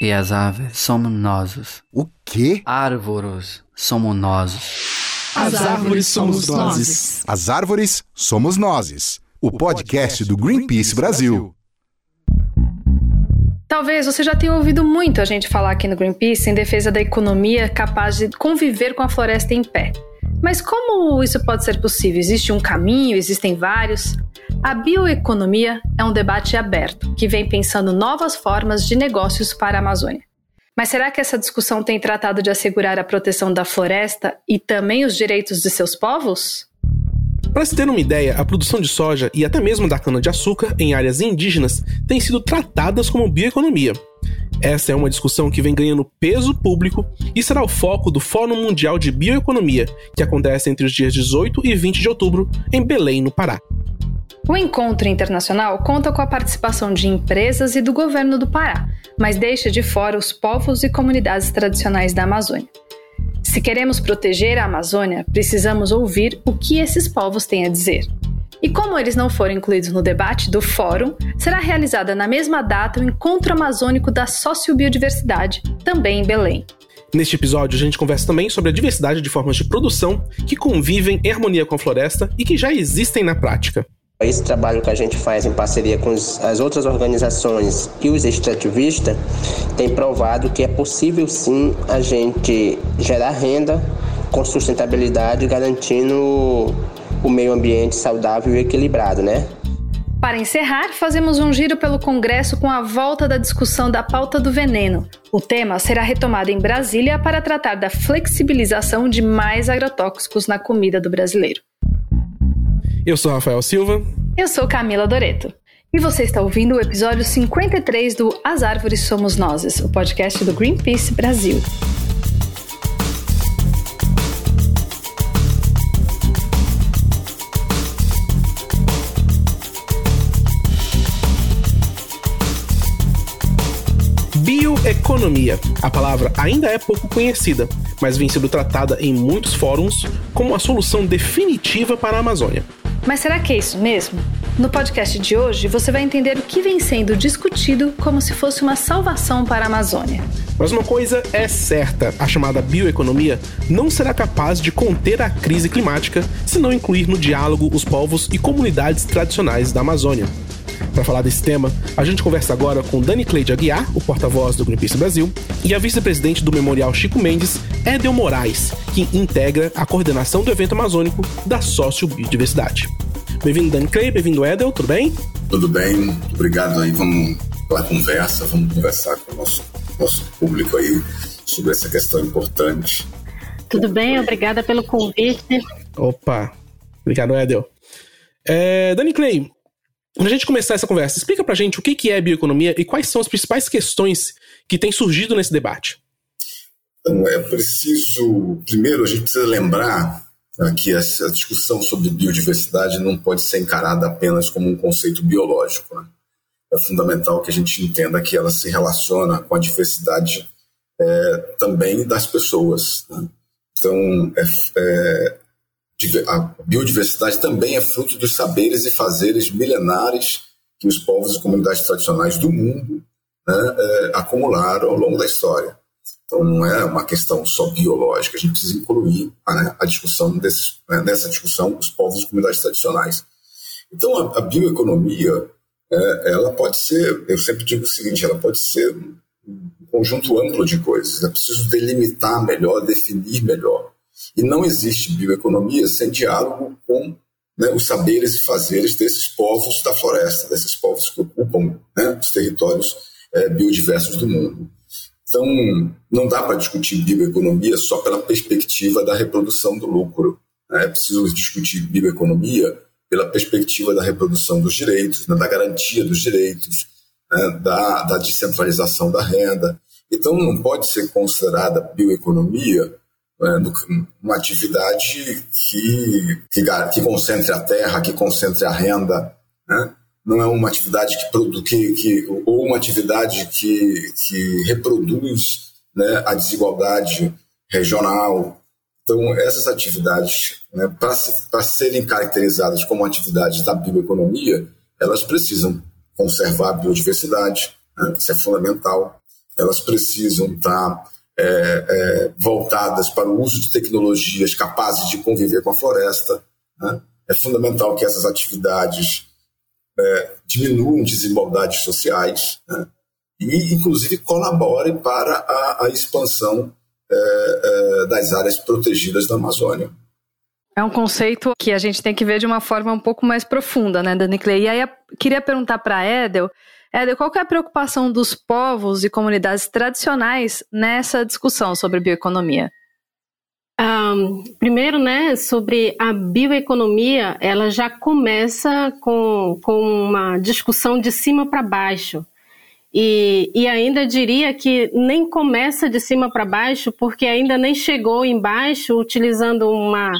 E as aves somos nós. O quê? Árvores somos nós. As árvores somos nós. As árvores somos nós. O podcast do Greenpeace Brasil. Talvez você já tenha ouvido muito a gente falar aqui no Greenpeace em defesa da economia capaz de conviver com a floresta em pé. Mas como isso pode ser possível? Existe um caminho? Existem vários? A bioeconomia é um debate aberto que vem pensando novas formas de negócios para a Amazônia. Mas será que essa discussão tem tratado de assegurar a proteção da floresta e também os direitos de seus povos? Para se ter uma ideia, a produção de soja e até mesmo da cana-de-açúcar em áreas indígenas têm sido tratadas como bioeconomia. Essa é uma discussão que vem ganhando peso público e será o foco do Fórum Mundial de Bioeconomia, que acontece entre os dias 18 e 20 de outubro em Belém, no Pará. O encontro internacional conta com a participação de empresas e do governo do Pará, mas deixa de fora os povos e comunidades tradicionais da Amazônia. Se queremos proteger a Amazônia, precisamos ouvir o que esses povos têm a dizer. E como eles não foram incluídos no debate do fórum, será realizada na mesma data o Encontro Amazônico da Sociobiodiversidade, também em Belém. Neste episódio, a gente conversa também sobre a diversidade de formas de produção que convivem em harmonia com a floresta e que já existem na prática. Esse trabalho que a gente faz em parceria com as outras organizações e os extrativistas tem provado que é possível sim a gente gerar renda com sustentabilidade, garantindo o meio ambiente saudável e equilibrado, né? Para encerrar, fazemos um giro pelo Congresso com a volta da discussão da pauta do veneno. O tema será retomado em Brasília para tratar da flexibilização de mais agrotóxicos na comida do brasileiro. Eu sou Rafael Silva. Eu sou Camila Doreto. E você está ouvindo o episódio 53 do As Árvores Somos Nozes, o podcast do Greenpeace Brasil. Bioeconomia. A palavra ainda é pouco conhecida, mas vem sendo tratada em muitos fóruns como a solução definitiva para a Amazônia. Mas será que é isso mesmo? No podcast de hoje, você vai entender o que vem sendo discutido como se fosse uma salvação para a Amazônia. Mas uma coisa é certa: a chamada bioeconomia não será capaz de conter a crise climática se não incluir no diálogo os povos e comunidades tradicionais da Amazônia. Para falar desse tema, a gente conversa agora com Dani Cleide Aguiar, o porta-voz do Greenpeace Brasil, e a vice-presidente do Memorial Chico Mendes, Edel Moraes, que integra a coordenação do evento amazônico da Sociobiodiversidade. Bem-vindo, Dani Clay, bem-vindo, Edel, tudo bem? Tudo bem, obrigado aí, vamos pela conversa, vamos conversar com o nosso, nosso público aí sobre essa questão importante. Tudo bem, obrigada pelo convite. Opa, obrigado, Edel. É, Dani Clay, quando a gente começar essa conversa, explica pra gente o que é bioeconomia e quais são as principais questões que têm surgido nesse debate. Então, é preciso, primeiro, a gente precisa lembrar né, que essa discussão sobre biodiversidade não pode ser encarada apenas como um conceito biológico. Né? É fundamental que a gente entenda que ela se relaciona com a diversidade é, também das pessoas. Né? Então, é, é, a biodiversidade também é fruto dos saberes e fazeres milenares que os povos e comunidades tradicionais do mundo né, é, acumularam ao longo da história. Então, não é uma questão só biológica, a gente precisa incluir né, a discussão desses, né, nessa discussão os povos e comunidades tradicionais. Então, a, a bioeconomia, é, ela pode ser, eu sempre digo o seguinte, ela pode ser um conjunto amplo de coisas, é preciso delimitar melhor, definir melhor. E não existe bioeconomia sem diálogo com né, os saberes e fazeres desses povos da floresta, desses povos que ocupam né, os territórios é, biodiversos do mundo. Então, não dá para discutir bioeconomia só pela perspectiva da reprodução do lucro. Né? É preciso discutir bioeconomia pela perspectiva da reprodução dos direitos, né, da garantia dos direitos, né, da, da descentralização da renda. Então, não pode ser considerada bioeconomia uma atividade que, que, que, concentre a terra, que concentre a renda, né? não é uma atividade que, que, que ou uma atividade que, que reproduz né, a desigualdade regional. Então, essas atividades, né, para serem caracterizadas como atividades da bioeconomia, elas precisam conservar a biodiversidade, né, isso é fundamental, elas precisam estar é, é, voltadas para o uso de tecnologias capazes de conviver com a floresta. Né? É fundamental que essas atividades é, diminuam desigualdades sociais né? e, inclusive, colaborem para a, a expansão é, das áreas protegidas da Amazônia. É um conceito que a gente tem que ver de uma forma um pouco mais profunda, né, Dani Clay? E aí, eu queria perguntar para a Edel, Edel, qual é a preocupação dos povos e comunidades tradicionais nessa discussão sobre bioeconomia? Um, primeiro, né, sobre a bioeconomia, ela já começa com, com uma discussão de cima para baixo. E, e ainda diria que nem começa de cima para baixo, porque ainda nem chegou embaixo, utilizando uma,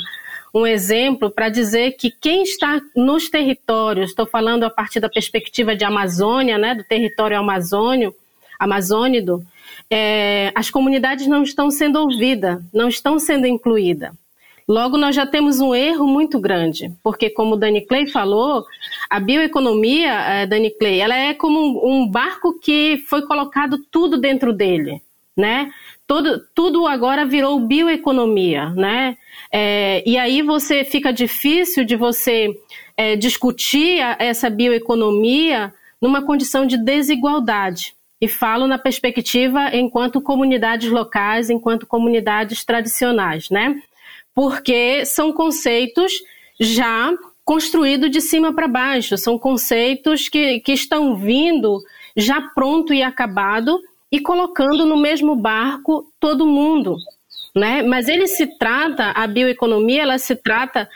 um exemplo para dizer que quem está nos territórios, estou falando a partir da perspectiva de Amazônia, né, do território amazônio, amazônido, é, as comunidades não estão sendo ouvidas, não estão sendo incluídas. Logo, nós já temos um erro muito grande, porque, como Dani Clay falou, a bioeconomia, é, Dani Clay, ela é como um, um barco que foi colocado tudo dentro dele, né? Todo, tudo agora virou bioeconomia, né? É, e aí você fica difícil de você é, discutir essa bioeconomia numa condição de desigualdade. E falo na perspectiva enquanto comunidades locais, enquanto comunidades tradicionais, né? porque são conceitos já construídos de cima para baixo, são conceitos que, que estão vindo já pronto e acabado e colocando no mesmo barco todo mundo. Né? Mas ele se trata, a bioeconomia, ela se trata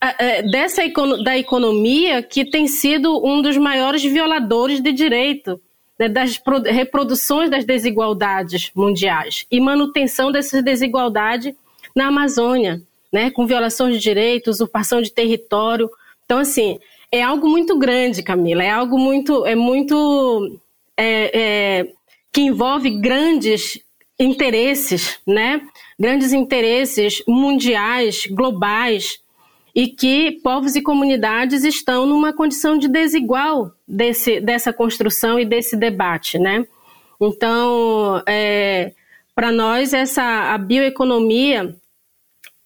é, dessa da economia que tem sido um dos maiores violadores de direito, né, das reproduções das desigualdades mundiais e manutenção dessas desigualdades na Amazônia, né, com violações de direitos, usurpação de território. Então, assim, é algo muito grande, Camila, é algo muito, é muito é, é, que envolve grandes interesses, né, grandes interesses mundiais, globais, e que povos e comunidades estão numa condição de desigual desse, dessa construção e desse debate, né? Então, é, para nós, essa a bioeconomia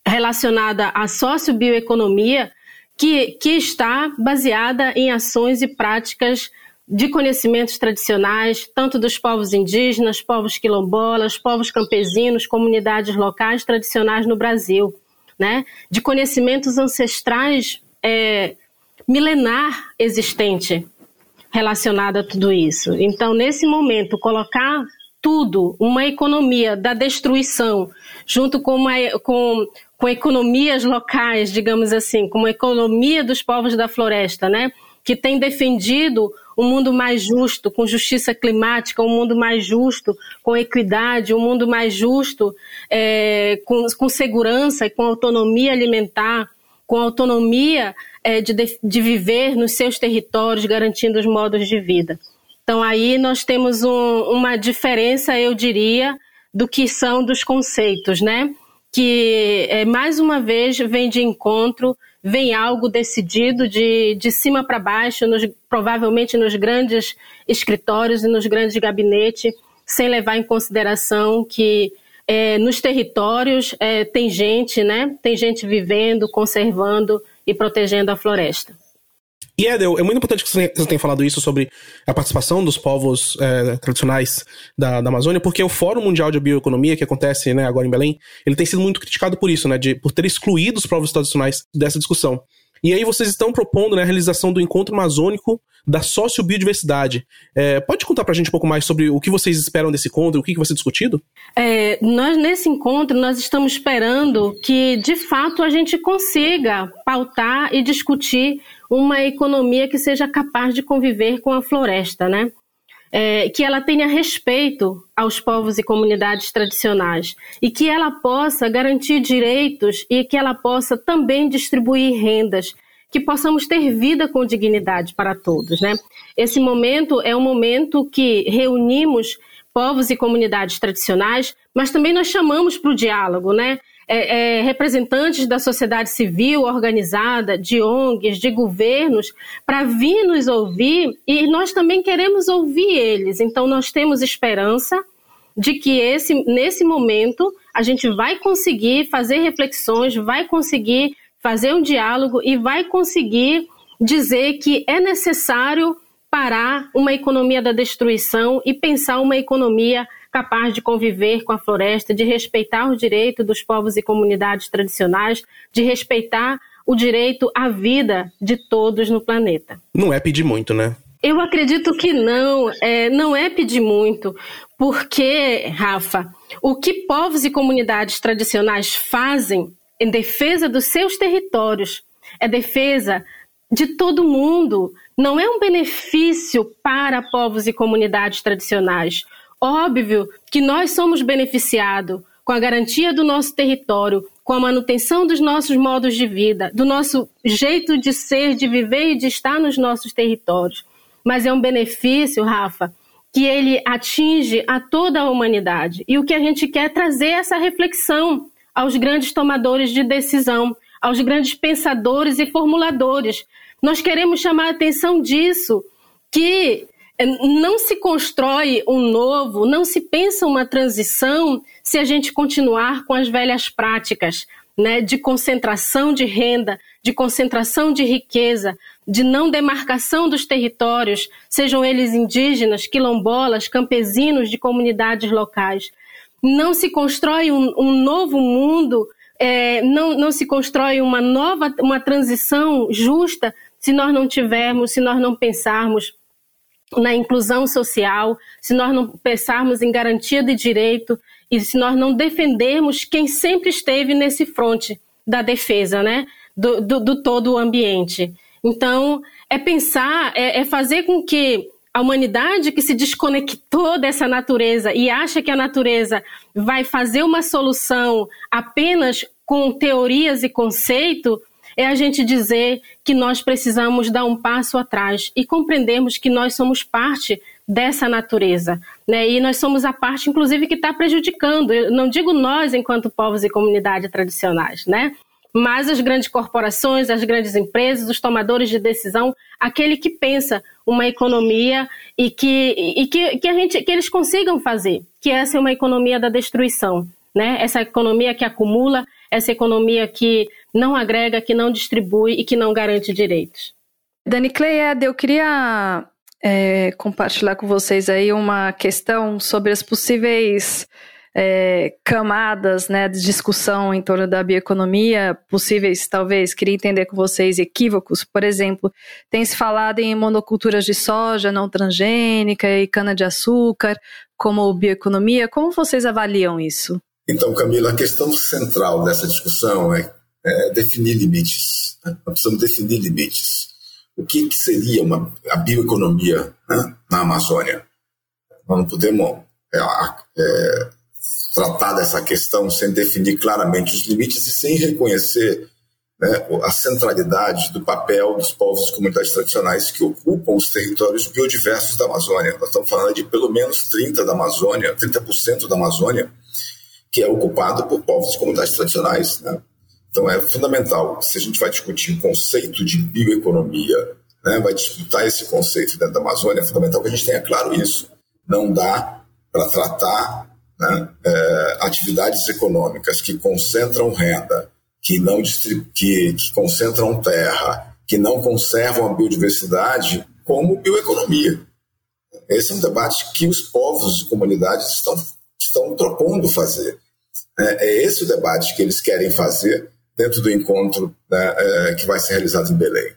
relacionada à sociobioeconomia, que, que está baseada em ações e práticas de conhecimentos tradicionais, tanto dos povos indígenas, povos quilombolas, povos campesinos, comunidades locais tradicionais no Brasil, né? de conhecimentos ancestrais é, milenar existente relacionado a tudo isso. Então, nesse momento, colocar tudo, uma economia da destruição, junto com, uma, com, com economias locais, digamos assim, como a economia dos povos da floresta, né? Que tem defendido um mundo mais justo, com justiça climática, um mundo mais justo, com equidade, um mundo mais justo, é, com, com segurança e com autonomia alimentar, com autonomia é, de, de viver nos seus territórios, garantindo os modos de vida. Então aí nós temos um, uma diferença, eu diria, do que são dos conceitos, né? que é, mais uma vez vem de encontro, vem algo decidido de, de cima para baixo, nos, provavelmente nos grandes escritórios e nos grandes gabinetes, sem levar em consideração que é, nos territórios é, tem gente, né? Tem gente vivendo, conservando e protegendo a floresta. E é, é muito importante que você tenha falado isso sobre a participação dos povos é, tradicionais da, da, Amazônia, porque o Fórum Mundial de Bioeconomia, que acontece né, agora em Belém, ele tem sido muito criticado por isso, né, de, por ter excluído os povos tradicionais dessa discussão. E aí vocês estão propondo né, a realização do Encontro Amazônico da Sociobiodiversidade. É, pode contar pra gente um pouco mais sobre o que vocês esperam desse encontro, o que, que vai ser discutido? É, nós, nesse encontro, nós estamos esperando que, de fato, a gente consiga pautar e discutir uma economia que seja capaz de conviver com a floresta, né? É, que ela tenha respeito aos povos e comunidades tradicionais e que ela possa garantir direitos e que ela possa também distribuir rendas, que possamos ter vida com dignidade para todos, né? Esse momento é um momento que reunimos povos e comunidades tradicionais, mas também nós chamamos para o diálogo, né? É, é, representantes da sociedade civil organizada, de ONGs, de governos, para vir nos ouvir e nós também queremos ouvir eles. Então, nós temos esperança de que esse, nesse momento a gente vai conseguir fazer reflexões, vai conseguir fazer um diálogo e vai conseguir dizer que é necessário parar uma economia da destruição e pensar uma economia capaz de conviver com a floresta, de respeitar os direitos dos povos e comunidades tradicionais, de respeitar o direito à vida de todos no planeta. Não é pedir muito, né? Eu acredito que não, é, não é pedir muito, porque, Rafa, o que povos e comunidades tradicionais fazem em defesa dos seus territórios é defesa de todo mundo, não é um benefício para povos e comunidades tradicionais. Óbvio que nós somos beneficiados com a garantia do nosso território, com a manutenção dos nossos modos de vida, do nosso jeito de ser, de viver e de estar nos nossos territórios. Mas é um benefício, Rafa, que ele atinge a toda a humanidade. E o que a gente quer é trazer essa reflexão aos grandes tomadores de decisão, aos grandes pensadores e formuladores. Nós queremos chamar a atenção disso, que não se constrói um novo, não se pensa uma transição se a gente continuar com as velhas práticas né, de concentração de renda, de concentração de riqueza, de não demarcação dos territórios, sejam eles indígenas, quilombolas, campesinos de comunidades locais. Não se constrói um, um novo mundo, é, não, não se constrói uma nova, uma transição justa se nós não tivermos, se nós não pensarmos na inclusão social, se nós não pensarmos em garantia de direito e se nós não defendermos quem sempre esteve nesse fronte da defesa, né, do, do, do todo o ambiente. Então, é pensar, é, é fazer com que a humanidade que se desconectou dessa natureza e acha que a natureza vai fazer uma solução apenas com teorias e conceito, é a gente dizer que nós precisamos dar um passo atrás e compreendermos que nós somos parte dessa natureza, né? E nós somos a parte, inclusive, que está prejudicando. Eu não digo nós, enquanto povos e comunidades tradicionais, né? Mas as grandes corporações, as grandes empresas, os tomadores de decisão, aquele que pensa uma economia e que, e que, que a gente, que eles consigam fazer, que essa é uma economia da destruição, né? Essa economia que acumula, essa economia que não agrega, que não distribui e que não garante direitos. Dani Cleied, eu queria é, compartilhar com vocês aí uma questão sobre as possíveis é, camadas né, de discussão em torno da bioeconomia, possíveis, talvez, queria entender com vocês, equívocos. Por exemplo, tem se falado em monoculturas de soja não transgênica e cana-de-açúcar como bioeconomia. Como vocês avaliam isso? Então, Camila, a questão central dessa discussão é é, definir limites. Né? Nós precisamos definir limites. O que, que seria uma, a bioeconomia né, na Amazônia? Nós não podemos é, é, tratar dessa questão sem definir claramente os limites e sem reconhecer né, a centralidade do papel dos povos e comunidades tradicionais que ocupam os territórios biodiversos da Amazônia. Nós estamos falando de pelo menos 30% da Amazônia, 30% da Amazônia, que é ocupado por povos e comunidades tradicionais. Né? Então é fundamental, se a gente vai discutir o conceito de bioeconomia, né, vai disputar esse conceito dentro da Amazônia, é fundamental que a gente tenha claro isso. Não dá para tratar né, é, atividades econômicas que concentram renda, que, não que, que concentram terra, que não conservam a biodiversidade, como bioeconomia. Esse é um debate que os povos e comunidades estão, estão propondo fazer. É, é esse o debate que eles querem fazer dentro do encontro né, é, que vai ser realizado em Belém.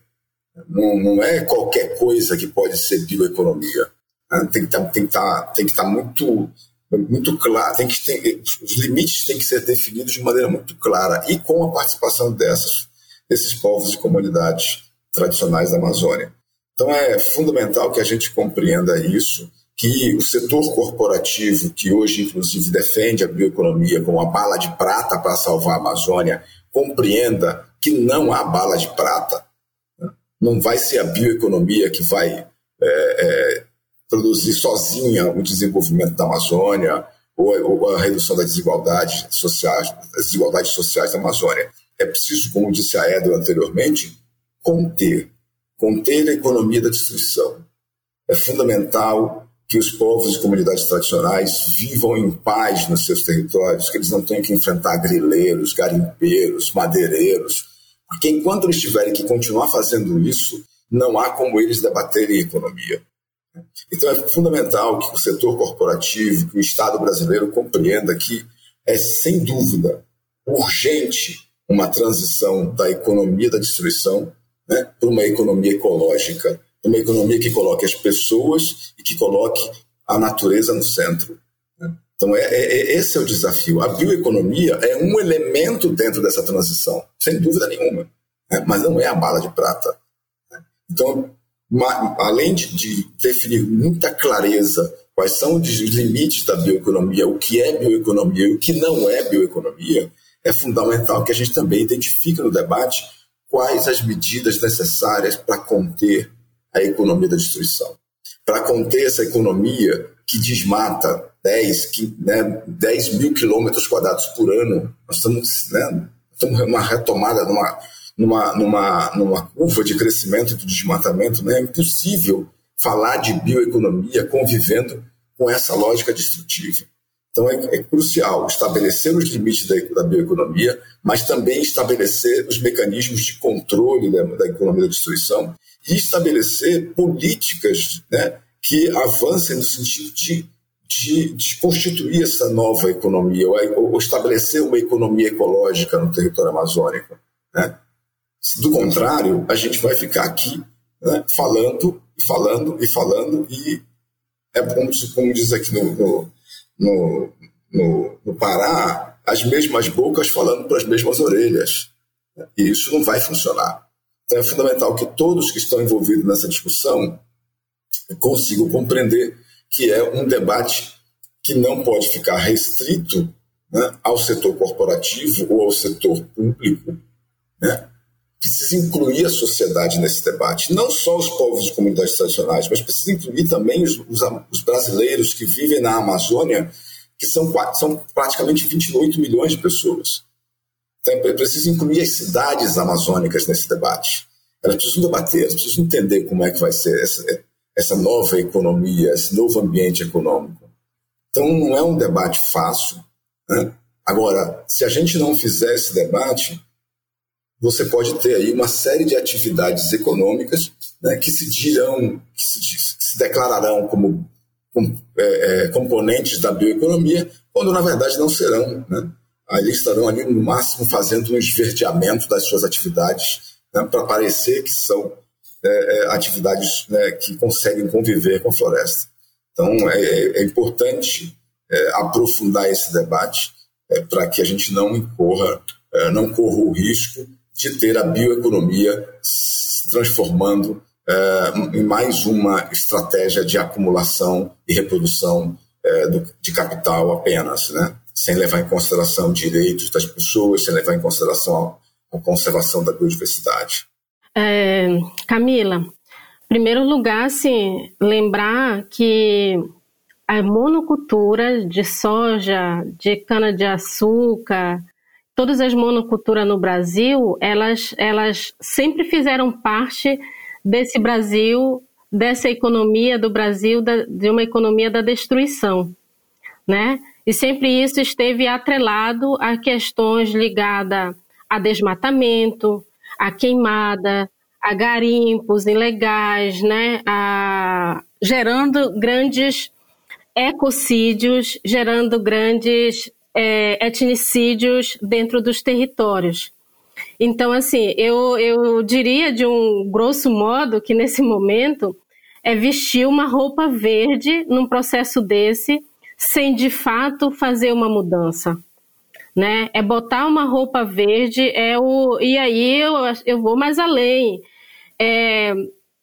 Não, não, é qualquer coisa que pode ser bioeconomia. Né? Tem, que tá, estar, tá, tá muito, muito claro, tem que ter, os limites têm que ser definidos de maneira muito clara e com a participação dessas, desses povos e comunidades tradicionais da Amazônia. Então é fundamental que a gente compreenda isso, que o setor corporativo, que hoje inclusive defende a bioeconomia como a bala de prata para salvar a Amazônia, compreenda que não há bala de prata. Né? Não vai ser a bioeconomia que vai é, é, produzir sozinha o desenvolvimento da Amazônia ou, ou a redução das desigualdades sociais, das desigualdades sociais da Amazônia. É preciso, como disse a Edra anteriormente, conter, conter a economia da destruição. É fundamental que os povos e comunidades tradicionais vivam em paz nos seus territórios, que eles não tenham que enfrentar grileiros, garimpeiros, madeireiros, porque enquanto eles tiverem que continuar fazendo isso, não há como eles debaterem economia. Então é fundamental que o setor corporativo, que o Estado brasileiro compreenda que é sem dúvida urgente uma transição da economia da destruição né, para uma economia ecológica, uma economia que coloque as pessoas e que coloque a natureza no centro. Né? Então, é, é, é, esse é o desafio. A bioeconomia é um elemento dentro dessa transição, sem dúvida nenhuma, né? mas não é a bala de prata. Né? Então, além de, de definir muita clareza quais são os limites da bioeconomia, o que é bioeconomia e o que não é bioeconomia, é fundamental que a gente também identifique no debate quais as medidas necessárias para conter a economia da destruição. Para conter essa economia que desmata 10, que, né, 10 mil quilômetros quadrados por ano, nós estamos, né, estamos numa retomada, numa, numa, numa, numa curva de crescimento do desmatamento, né, é impossível falar de bioeconomia convivendo com essa lógica destrutiva. Então é, é crucial estabelecer os limites da, da, bioeconomia, mas também estabelecer os mecanismos de controle da, da economia da destruição e estabelecer políticas né, que avancem no sentido de, de, de constituir essa nova economia, ou, ou, estabelecer uma economia ecológica no território amazônico. Né? Do contrário, a gente vai ficar aqui né, falando, falando e falando, e é como, como diz aqui no no, no, no Pará as mesmas bocas falando para as mesmas orelhas. E isso não vai funcionar. Então é fundamental que todos que estão envolvidos nessa discussão consigam compreender que é um debate que não pode ficar restrito né, ao setor corporativo ou ao setor público. Né? Precisa incluir a sociedade nesse debate, não só os povos e comunidades tradicionais, mas precisa incluir também os, os, os brasileiros que vivem na Amazônia, que são, são praticamente 28 milhões de pessoas. Então, é preciso incluir as cidades amazônicas nesse debate. Elas precisam debater, elas precisam entender como é que vai ser essa, essa nova economia, esse novo ambiente econômico. Então, não é um debate fácil. Né? Agora, se a gente não fizer esse debate, você pode ter aí uma série de atividades econômicas né, que se dirão, que se, se declararão como com, é, é, componentes da bioeconomia, quando na verdade não serão. Né? Ali estarão ali no máximo fazendo um esverdeamento das suas atividades né, para parecer que são é, é atividades né, que conseguem conviver com a floresta. Então é, é, é importante é, aprofundar esse debate para que a gente não incorra, não corra o risco de ter a bioeconomia se transformando é, em mais uma estratégia de acumulação e reprodução é, do, de capital apenas, né? Sem levar em consideração direitos das pessoas, sem levar em consideração a, conservação da biodiversidade. É, Camila, em primeiro lugar, assim, lembrar que a monocultura de soja, de cana-de-açúcar, todas as monoculturas no Brasil, elas, elas sempre fizeram parte desse Brasil, dessa economia do Brasil, da, de uma economia da destruição, né? E sempre isso esteve atrelado a questões ligadas a desmatamento, a queimada, a garimpos ilegais, né? A, gerando grandes ecocídios, gerando grandes é, etnicídios dentro dos territórios. Então, assim, eu, eu diria de um grosso modo que nesse momento é vestir uma roupa verde num processo desse, sem de fato fazer uma mudança. Né? É botar uma roupa verde, é o. E aí eu, eu vou mais além. É,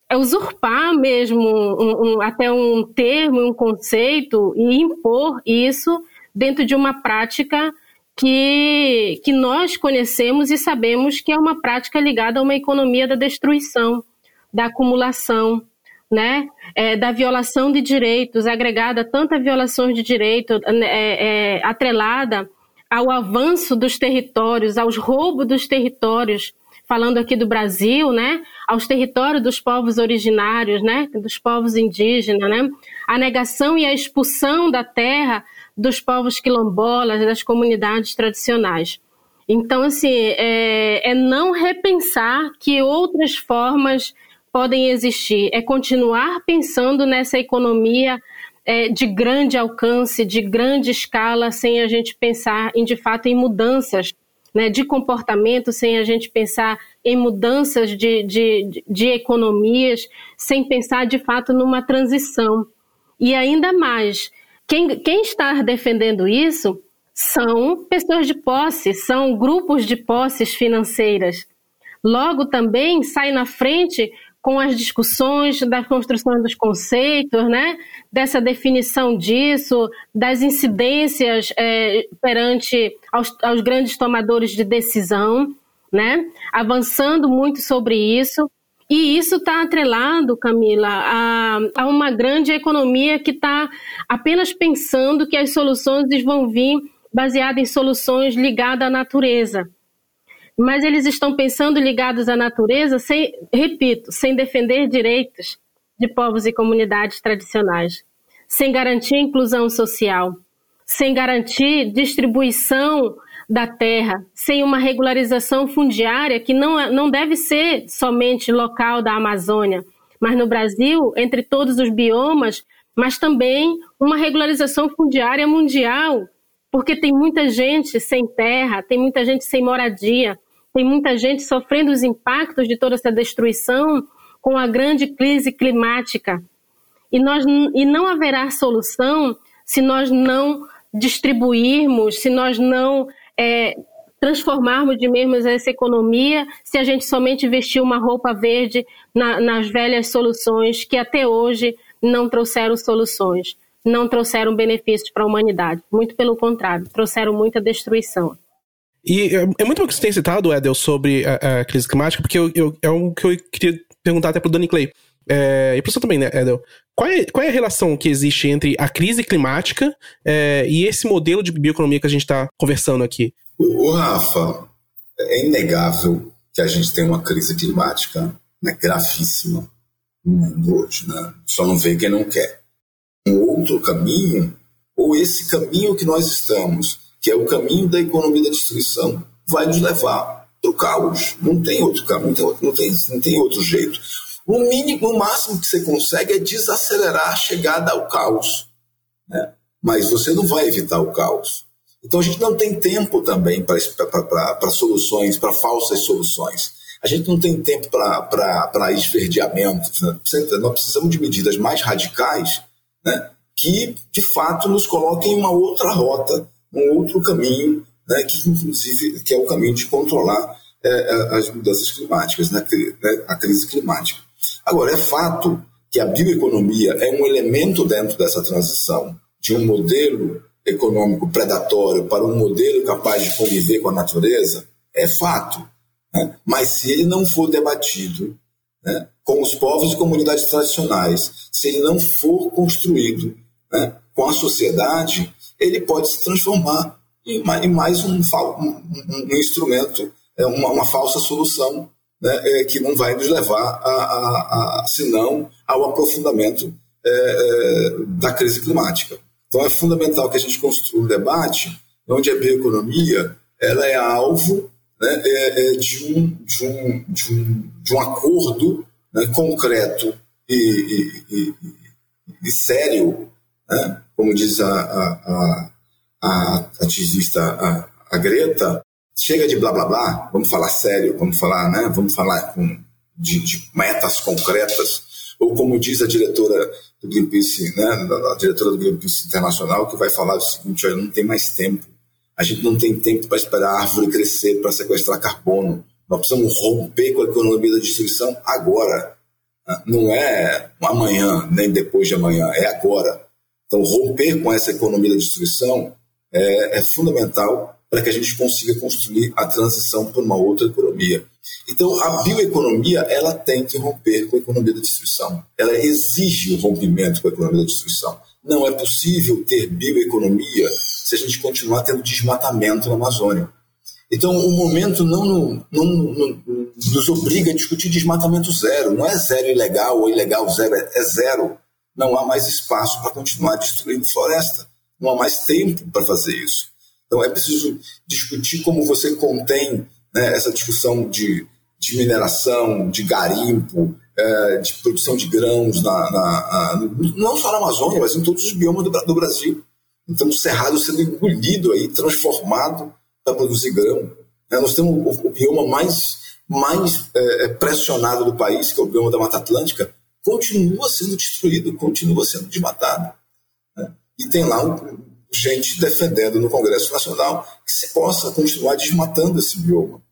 é usurpar mesmo um, um, até um termo, um conceito e impor isso dentro de uma prática que, que nós conhecemos e sabemos que é uma prática ligada a uma economia da destruição, da acumulação, né, é, da violação de direitos, agregada a tanta violações de direito, é, é, atrelada ao avanço dos territórios, aos roubos dos territórios, falando aqui do Brasil, né, aos territórios dos povos originários, né, dos povos indígenas, né, a negação e a expulsão da terra dos povos quilombolas, das comunidades tradicionais. Então, assim, é, é não repensar que outras formas podem existir, é continuar pensando nessa economia é, de grande alcance, de grande escala, sem a gente pensar em, de fato em mudanças né, de comportamento, sem a gente pensar em mudanças de, de, de economias, sem pensar de fato numa transição. E ainda mais, quem, quem está defendendo isso são pessoas de posse, são grupos de posses financeiras. Logo também sai na frente com as discussões da construção dos conceitos, né? dessa definição disso, das incidências é, perante aos, aos, grandes tomadores de decisão, né? avançando muito sobre isso. E isso está atrelado, Camila, a, a, uma grande economia que está apenas pensando que as soluções vão vir baseadas em soluções ligadas à natureza mas eles estão pensando ligados à natureza, sem, repito, sem defender direitos de povos e comunidades tradicionais, sem garantir inclusão social, sem garantir distribuição da terra, sem uma regularização fundiária que não, não deve ser somente local da Amazônia, mas no Brasil, entre todos os biomas, mas também uma regularização fundiária mundial, porque tem muita gente sem terra, tem muita gente sem moradia, tem muita gente sofrendo os impactos de toda essa destruição com a grande crise climática. E, nós, e não haverá solução se nós não distribuirmos, se nós não é, transformarmos de mesmo essa economia, se a gente somente vestir uma roupa verde na, nas velhas soluções que até hoje não trouxeram soluções, não trouxeram benefícios para a humanidade. Muito pelo contrário, trouxeram muita destruição. E é, é muito bom que você tenha citado, Edel, sobre a, a crise climática, porque eu, eu, é um que eu queria perguntar até pro Danny Clay. É, e pro você também, né, Edel? Qual é, qual é a relação que existe entre a crise climática é, e esse modelo de bioeconomia que a gente está conversando aqui? O, o, Rafa, é inegável que a gente tem uma crise climática né, gravíssima no mundo hoje, né? Só não vê quem não quer. Um outro caminho, ou esse caminho que nós estamos, que é o caminho da economia da destruição, vai nos levar para o caos. Não tem outro caminho, não tem, não tem outro jeito. O mínimo, o máximo que você consegue é desacelerar a chegada ao caos. Né? Mas você não vai evitar o caos. Então a gente não tem tempo também para soluções, para falsas soluções. A gente não tem tempo para esverdeamentos. Né? Nós precisamos de medidas mais radicais né? que, de fato, nos coloquem em uma outra rota um outro caminho, né, que inclusive que é o caminho de controlar é, é as mudanças climáticas, né, né, a crise climática. Agora, é fato que a bioeconomia é um elemento dentro dessa transição de um modelo econômico predatório para um modelo capaz de conviver com a natureza, é fato. Né? Mas se ele não for debatido né, com os povos e comunidades tradicionais, se ele não for construído né, com a sociedade, ele pode se transformar em mais um, um, um instrumento, é, uma, uma, falsa solução, né, é, que não vai nos levar, a, a, a senão, ao aprofundamento é, é, da crise climática. Então é fundamental que a gente construa um debate onde a bioeconomia ela é alvo né, é, é de, um, de, um, de, um, de um acordo né, concreto e, e, e, e sério né, como diz a, a, a, ativista a, a, Greta, chega de blá blá blá, vamos falar sério, vamos falar, né, vamos falar com, de, de metas concretas, ou como diz a diretora do Greenpeace, né, a diretora do Greenpeace Internacional, que vai falar o seguinte, olha, não tem mais tempo, a gente não tem tempo para esperar a árvore crescer para sequestrar carbono, nós precisamos romper com a economia da destruição agora, não é amanhã, nem depois de amanhã, é agora. Então, romper com essa economia da destruição é, é fundamental para que a gente consiga construir a transição para uma outra economia. Então, a bioeconomia ela tem que romper com a economia da destruição. Ela exige o rompimento com a economia da destruição. Não é possível ter bioeconomia se a gente continuar tendo desmatamento na Amazônia. Então, o momento não, não, não, não, nos obriga a discutir desmatamento zero. Não é zero ilegal ou ilegal zero, é, é zero. Não há mais espaço para continuar destruindo floresta. Não há mais tempo para fazer isso. Então, é preciso discutir como você contém né, essa discussão de, de mineração, de garimpo, é, de produção de grãos, na, na, na, não só na Amazônia, mas em todos os biomas do, do Brasil. Então, o cerrado sendo engolido aí, transformado para produzir grão. É, nós temos o, o, bioma mais, mais é, pressionado do país, que é o bioma da Mata Atlântica, continua sendo destruído, continua sendo desmatado. Né? E tem lá gente defendendo no Congresso Nacional que se possa continuar desmatando esse bioma.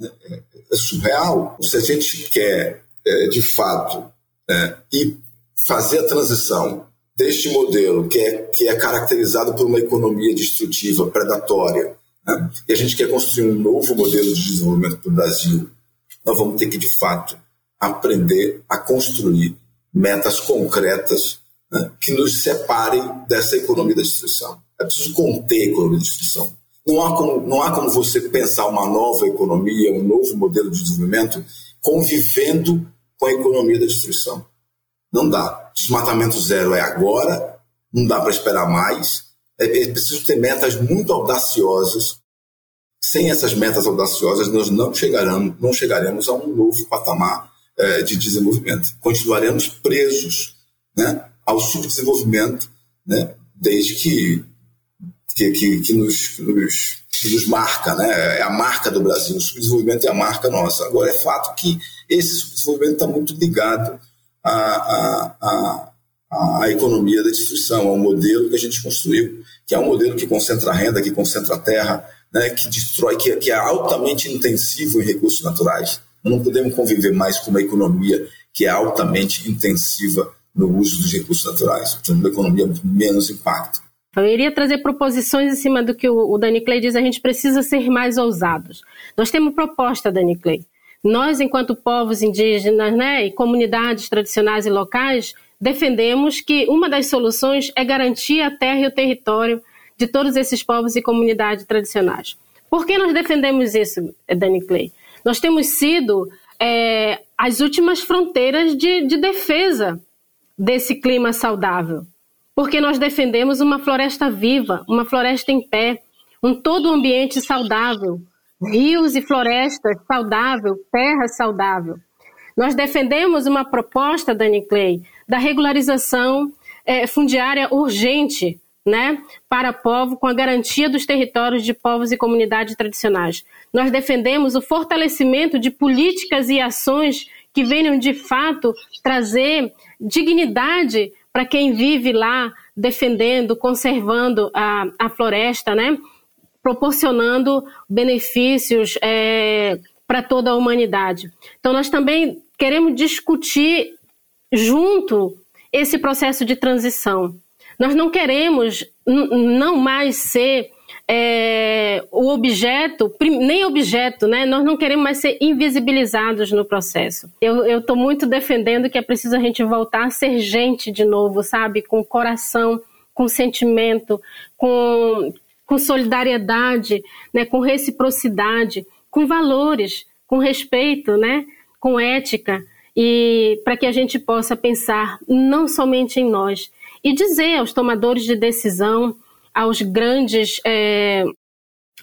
É, é, é surreal. Se a gente quer, é, de fato, é, fazer a transição deste modelo que é, que é caracterizado por uma economia destrutiva, predatória, né? e a gente quer construir um novo modelo de desenvolvimento para o Brasil, nós vamos ter que, de fato, aprender a construir metas concretas né, que nos separem dessa economia da destruição. É preciso conter a economia da destruição. Não há, como, não há como você pensar uma nova economia, um novo modelo de desenvolvimento convivendo com a economia da destruição. Não dá. Desmatamento zero é agora, não dá para esperar mais. É, é preciso ter metas muito audaciosas. Sem essas metas audaciosas, nós não chegaremos, não chegaremos a um novo patamar é, de desenvolvimento. Continuaremos presos né, ao subdesenvolvimento, né, desde que, que, que, que nos, nos, que nos marca, né, é a marca do Brasil. O subdesenvolvimento é a marca nossa. Agora, é fato que esse subdesenvolvimento está muito ligado à, à, à, à economia da destruição, ao modelo que a gente construiu, que é um modelo que concentra renda, que concentra terra, né, que destrói, que, que é altamente intensivo em recursos naturais. Não podemos conviver mais com uma economia que é altamente intensiva no uso dos recursos naturais. Uma economia com menos impacto. Eu iria trazer proposições em cima do que o Dani Clay diz, a gente precisa ser mais ousados. Nós temos proposta, Dani Clay. Nós, enquanto povos indígenas né, e comunidades tradicionais e locais, defendemos que uma das soluções é garantir a terra e o território de todos esses povos e comunidades tradicionais. Por que nós defendemos isso, Dani Clay? Nós temos sido é, as últimas fronteiras de, de defesa desse clima saudável, porque nós defendemos uma floresta viva, uma floresta em pé, um todo ambiente saudável, rios e florestas saudável, terra saudável. Nós defendemos uma proposta, Dani Clay, da regularização é, fundiária urgente, né, para povo com a garantia dos territórios de povos e comunidades tradicionais. Nós defendemos o fortalecimento de políticas e ações que venham de fato trazer dignidade para quem vive lá defendendo, conservando a, a floresta, né? proporcionando benefícios é, para toda a humanidade. Então, nós também queremos discutir junto esse processo de transição. Nós não queremos não mais ser é, o objeto, nem objeto, né? Nós não queremos mais ser invisibilizados no processo. Eu estou muito defendendo que é preciso a gente voltar a ser gente de novo, sabe? Com coração, com sentimento, com, com solidariedade, né? com reciprocidade, com valores, com respeito, né? Com ética e para que a gente possa pensar não somente em nós e dizer aos tomadores de decisão aos grandes é,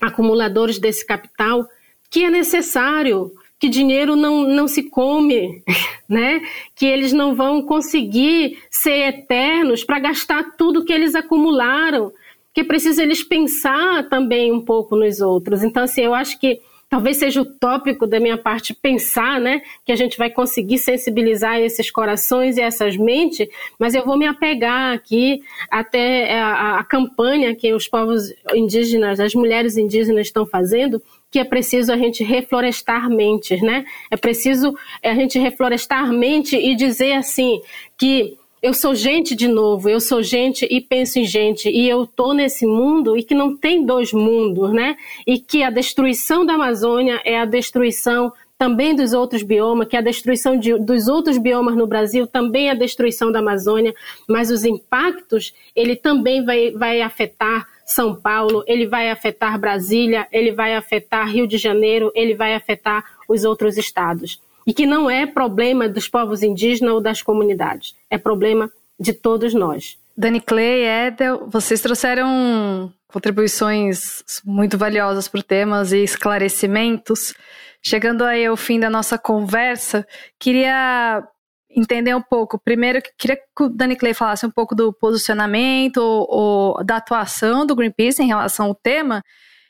acumuladores desse capital que é necessário que dinheiro não, não se come, né? que eles não vão conseguir ser eternos para gastar tudo que eles acumularam, que preciso eles pensar também um pouco nos outros. Então, assim, eu acho que talvez seja utópico da minha parte pensar, né, que a gente vai conseguir sensibilizar esses corações e essas mentes, mas eu vou me apegar aqui até a, a campanha que os povos indígenas, as mulheres indígenas estão fazendo, que é preciso a gente reflorestar mentes, né? É preciso a gente reflorestar mente e dizer assim que eu sou gente de novo, eu sou gente e penso em gente, e eu tô nesse mundo e que não tem dois mundos, né? E que a destruição da Amazônia é a destruição também dos outros biomas, que a destruição de, dos outros biomas no Brasil também é a destruição da Amazônia, mas os impactos, ele também vai, vai afetar São Paulo, ele vai afetar Brasília, ele vai afetar Rio de Janeiro, ele vai afetar os outros estados. E que não é problema dos povos indígenas ou das comunidades, é problema de todos nós. Dani Clay, Edel, vocês trouxeram contribuições muito valiosas para temas e esclarecimentos. Chegando aí ao fim da nossa conversa, queria entender um pouco. Primeiro, queria que o Dani Clay falasse um pouco do posicionamento ou, ou da atuação do Greenpeace em relação ao tema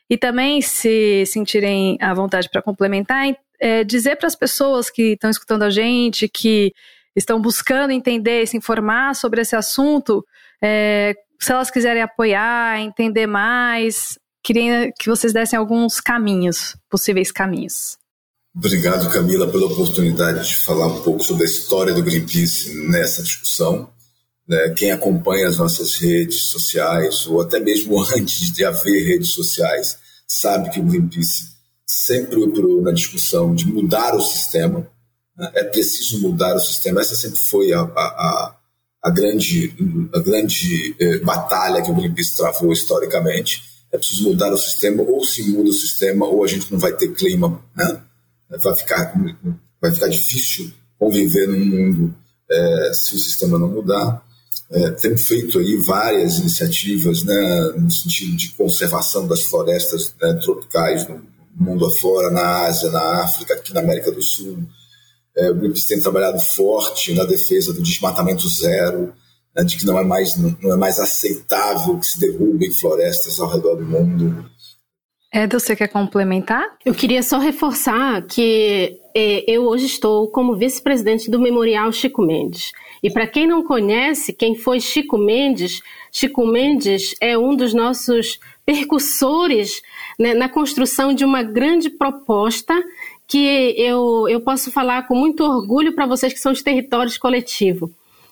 e também, se sentirem à vontade para complementar, é, dizer para as pessoas que estão escutando a gente, que estão buscando entender e se informar sobre esse assunto, é, se elas quiserem apoiar, entender mais, queria que vocês dessem alguns caminhos, possíveis caminhos. Obrigado, Camila, pela oportunidade de falar um pouco sobre a história do Greenpeace nessa discussão. Né? Quem acompanha as nossas redes sociais, ou até mesmo antes de haver redes sociais, sabe que o Greenpeace sempre entrou na discussão de mudar o sistema. Né? É preciso mudar o sistema. Essa sempre foi a, a, a grande, a grande eh, batalha que o Greenpeace travou historicamente. É preciso mudar o sistema, ou se muda o sistema, ou a gente não vai ter clima. Né? vai ficar, vai ficar difícil conviver num mundo é, se o sistema não mudar. É, temos feito aí várias iniciativas né, no sentido de conservação das florestas né, tropicais no mundo afora, na Ásia, na África, aqui na América do Sul. É, o Greenpeace tem trabalhado forte na defesa do desmatamento zero, né, de que não é, mais, não é mais aceitável que se derrubem florestas ao redor do mundo. Eda, você quer complementar? Eu queria só reforçar que é, eu hoje estou como vice-presidente do Memorial Chico Mendes. E para quem não conhece quem foi Chico Mendes, Chico Mendes é um dos nossos percussores né, na construção de uma grande proposta que eu, eu posso falar com muito orgulho para vocês que são os territórios coletivos.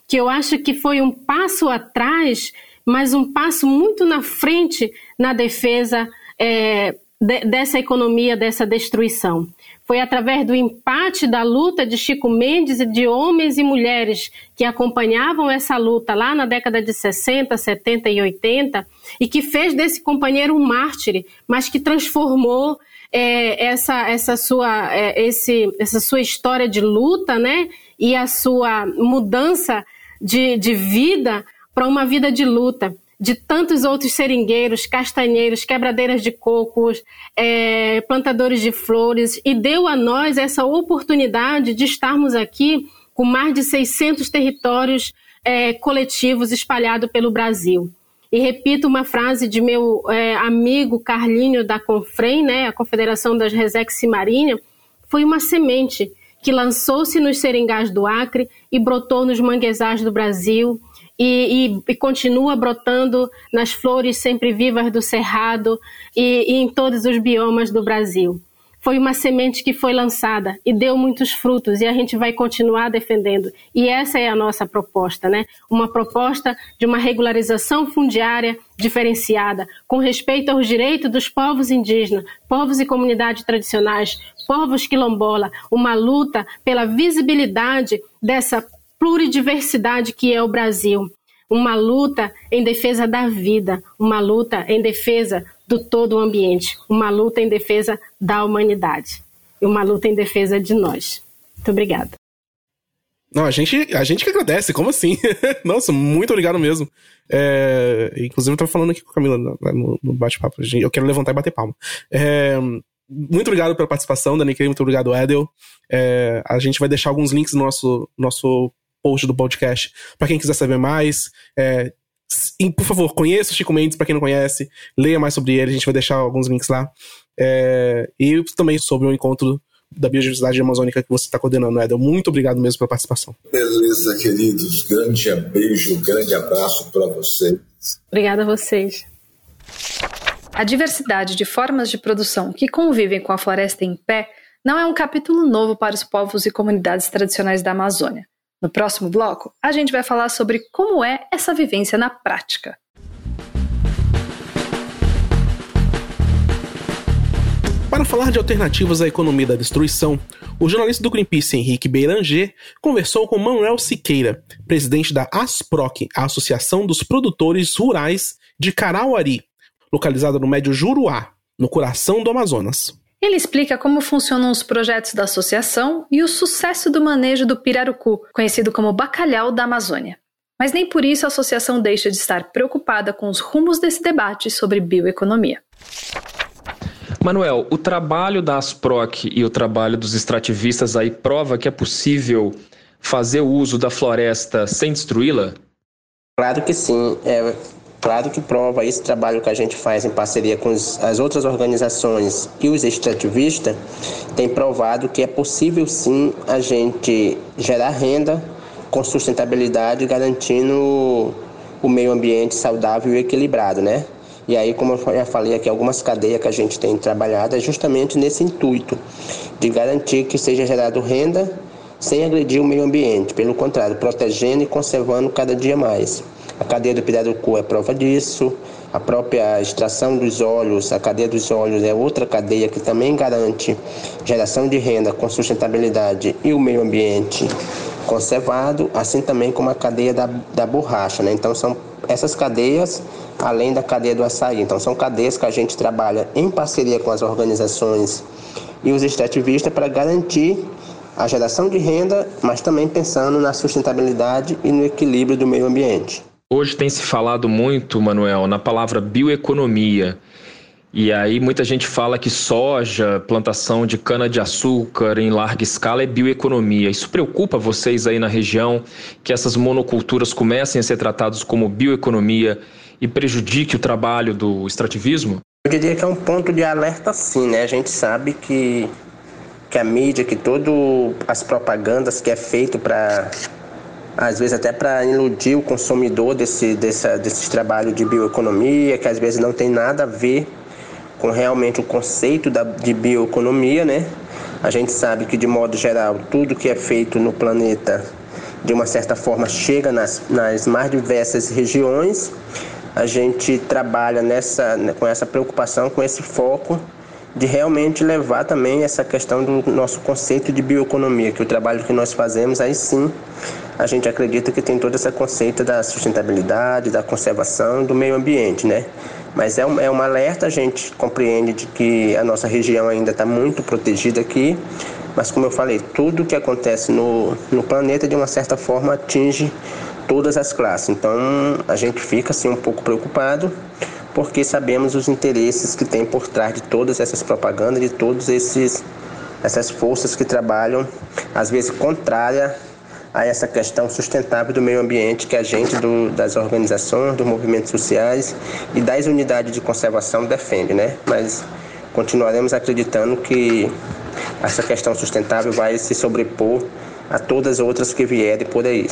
Que eu acho que foi um passo atrás, mas um passo muito na frente na defesa é, de, dessa economia, dessa destruição. Foi através do empate da luta de Chico Mendes e de homens e mulheres que acompanhavam essa luta lá na década de 60, 70 e 80 e que fez desse companheiro um mártir, mas que transformou é, essa, essa, sua, é, esse, essa sua história de luta né, e a sua mudança de, de vida para uma vida de luta de tantos outros seringueiros, castanheiros, quebradeiras de cocos, é, plantadores de flores, e deu a nós essa oportunidade de estarmos aqui com mais de 600 territórios é, coletivos espalhados pelo Brasil. E repito uma frase de meu é, amigo Carlinho da Confrem, né, a Confederação das Resex Marinha, foi uma semente que lançou-se nos seringais do Acre e brotou nos manguezais do Brasil, e, e, e, continua brotando nas flores sempre vivas do Cerrado e, e em todos os biomas do Brasil. Foi uma semente que foi lançada e deu muitos frutos e a gente vai continuar defendendo. E essa é a nossa proposta, né? Uma proposta de uma regularização fundiária diferenciada, com respeito aos direitos dos povos indígenas, povos e comunidades tradicionais, povos quilombola, uma luta pela visibilidade dessa pluridiversidade que é o Brasil. Uma luta em defesa da vida, uma luta em defesa do todo o ambiente, uma luta em defesa da humanidade e uma luta em defesa de nós. Muito obrigada. Não, a gente, a gente que agradece, como assim? Nossa, muito obrigado mesmo. É, inclusive, eu tava falando aqui com a Camila no, no bate-papo. Eu quero levantar e bater palma. É, muito obrigado pela participação, Dani muito obrigado, Edel. É, a gente vai deixar alguns links no nosso, nosso post do podcast para quem quiser saber mais. É, e, por favor, conheça o Chico Mendes para quem não conhece, leia mais sobre ele, a gente vai deixar alguns links lá. É, e também sobre o encontro da biodiversidade amazônica que você está coordenando, Edel. Muito obrigado mesmo pela participação. Beleza, queridos. Grande beijo, grande abraço para vocês. Obrigada a vocês. A diversidade de formas de produção que convivem com a floresta em pé não é um capítulo novo para os povos e comunidades tradicionais da Amazônia. No próximo bloco, a gente vai falar sobre como é essa vivência na prática. Para falar de alternativas à economia da destruição, o jornalista do Greenpeace Henrique Beiranger conversou com Manuel Siqueira, presidente da ASPROC, a Associação dos Produtores Rurais de Carauari, localizada no Médio Juruá, no coração do Amazonas. Ele explica como funcionam os projetos da associação e o sucesso do manejo do pirarucu, conhecido como bacalhau da Amazônia. Mas nem por isso a associação deixa de estar preocupada com os rumos desse debate sobre bioeconomia. Manuel, o trabalho da Asproc e o trabalho dos extrativistas aí prova que é possível fazer o uso da floresta sem destruí-la? Claro que sim. É, claro que prova esse trabalho que a gente faz em parceria com as outras organizações e os extrativistas tem provado que é possível sim a gente gerar renda com sustentabilidade, garantindo o meio ambiente saudável e equilibrado, né? E aí, como eu já falei aqui, algumas cadeias que a gente tem trabalhado é justamente nesse intuito de garantir que seja gerado renda sem agredir o meio ambiente, pelo contrário, protegendo e conservando cada dia mais. A cadeia do pirarucu é prova disso, a própria extração dos óleos, a cadeia dos óleos é outra cadeia que também garante geração de renda com sustentabilidade e o meio ambiente conservado, assim também como a cadeia da, da borracha. Né? Então, são essas cadeias além da cadeia do açaí. Então, são cadeias que a gente trabalha em parceria com as organizações e os extrativistas para garantir a geração de renda, mas também pensando na sustentabilidade e no equilíbrio do meio ambiente. Hoje tem se falado muito, Manuel, na palavra bioeconomia. E aí muita gente fala que soja, plantação de cana-de-açúcar em larga escala é bioeconomia. Isso preocupa vocês aí na região que essas monoculturas comecem a ser tratadas como bioeconomia e prejudique o trabalho do extrativismo? Eu diria que é um ponto de alerta sim, né? A gente sabe que, que a mídia, que todas as propagandas que é feito para às vezes até para iludir o consumidor desse, desse, desse trabalho de bioeconomia, que às vezes não tem nada a ver com realmente o conceito da, de bioeconomia, né? A gente sabe que, de modo geral, tudo que é feito no planeta, de uma certa forma, chega nas, nas mais diversas regiões a gente trabalha nessa, com essa preocupação, com esse foco de realmente levar também essa questão do nosso conceito de bioeconomia, que o trabalho que nós fazemos, aí sim, a gente acredita que tem todo esse conceito da sustentabilidade, da conservação do meio ambiente, né? Mas é um, é um alerta, a gente compreende de que a nossa região ainda está muito protegida aqui, mas como eu falei, tudo que acontece no, no planeta, de uma certa forma, atinge todas as classes. Então a gente fica assim um pouco preocupado porque sabemos os interesses que tem por trás de todas essas propagandas, de todos esses essas forças que trabalham às vezes contrária a essa questão sustentável do meio ambiente que a gente do, das organizações, dos movimentos sociais e das unidades de conservação defende, né? Mas continuaremos acreditando que essa questão sustentável vai se sobrepor a todas as outras que vierem por aí.